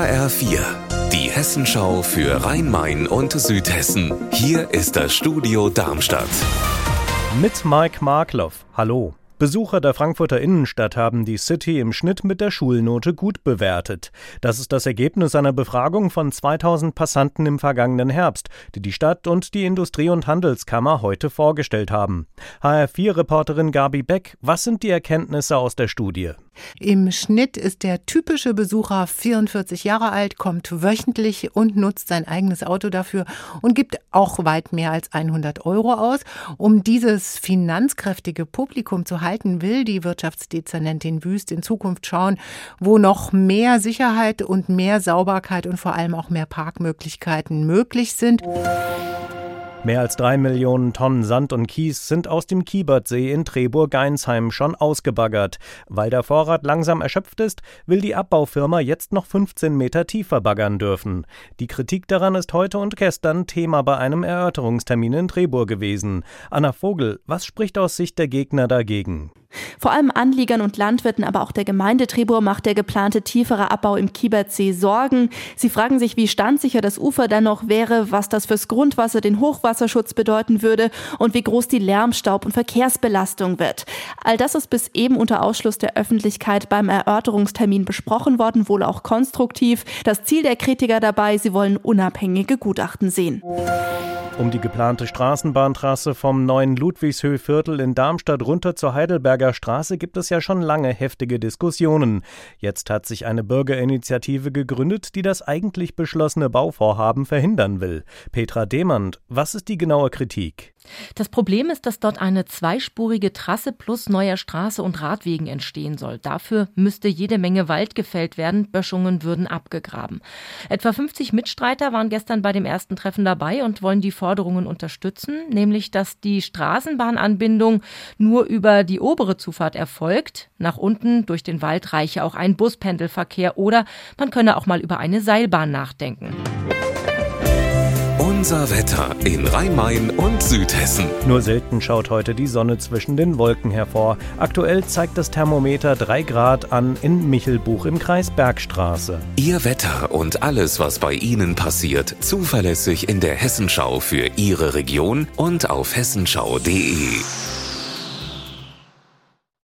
HR4, die Hessenschau für Rhein-Main und Südhessen. Hier ist das Studio Darmstadt. Mit Mike Markloff. Hallo. Besucher der Frankfurter Innenstadt haben die City im Schnitt mit der Schulnote gut bewertet. Das ist das Ergebnis einer Befragung von 2000 Passanten im vergangenen Herbst, die die Stadt und die Industrie- und Handelskammer heute vorgestellt haben. HR4-Reporterin Gabi Beck, was sind die Erkenntnisse aus der Studie? Im Schnitt ist der typische Besucher 44 Jahre alt, kommt wöchentlich und nutzt sein eigenes Auto dafür und gibt auch weit mehr als 100 Euro aus. Um dieses finanzkräftige Publikum zu halten, will die Wirtschaftsdezernentin Wüst in Zukunft schauen, wo noch mehr Sicherheit und mehr Sauberkeit und vor allem auch mehr Parkmöglichkeiten möglich sind. Mehr als drei Millionen Tonnen Sand und Kies sind aus dem Kiebertsee in Treburg-Geinsheim schon ausgebaggert. Weil der Vorrat langsam erschöpft ist, will die Abbaufirma jetzt noch 15 Meter tiefer baggern dürfen. Die Kritik daran ist heute und gestern Thema bei einem Erörterungstermin in Treburg gewesen. Anna Vogel, was spricht aus Sicht der Gegner dagegen? Vor allem Anliegern und Landwirten, aber auch der Gemeinde Trebur macht der geplante tiefere Abbau im Kiebertsee Sorgen. Sie fragen sich, wie standsicher das Ufer dann noch wäre, was das fürs Grundwasser, den Hochwasserschutz bedeuten würde und wie groß die Lärmstaub- und Verkehrsbelastung wird. All das ist bis eben unter Ausschluss der Öffentlichkeit beim Erörterungstermin besprochen worden, wohl auch konstruktiv. Das Ziel der Kritiker dabei, sie wollen unabhängige Gutachten sehen. Um die geplante Straßenbahntrasse vom neuen Ludwigshöhviertel in Darmstadt runter zur Heidelberger Straße gibt es ja schon lange heftige Diskussionen. Jetzt hat sich eine Bürgerinitiative gegründet, die das eigentlich beschlossene Bauvorhaben verhindern will. Petra Demand, was ist die genaue Kritik? Das Problem ist, dass dort eine zweispurige Trasse plus neuer Straße und Radwegen entstehen soll. Dafür müsste jede Menge Wald gefällt werden, Böschungen würden abgegraben. Etwa 50 Mitstreiter waren gestern bei dem ersten Treffen dabei und wollen die Forderungen unterstützen, nämlich dass die Straßenbahnanbindung nur über die obere Zufahrt erfolgt. Nach unten durch den Wald reiche auch ein Buspendelverkehr oder man könne auch mal über eine Seilbahn nachdenken. Unser Wetter in Rhein-Main und Südhessen. Nur selten schaut heute die Sonne zwischen den Wolken hervor. Aktuell zeigt das Thermometer 3 Grad an in Michelbuch im Kreis Bergstraße. Ihr Wetter und alles, was bei Ihnen passiert, zuverlässig in der Hessenschau für Ihre Region und auf hessenschau.de.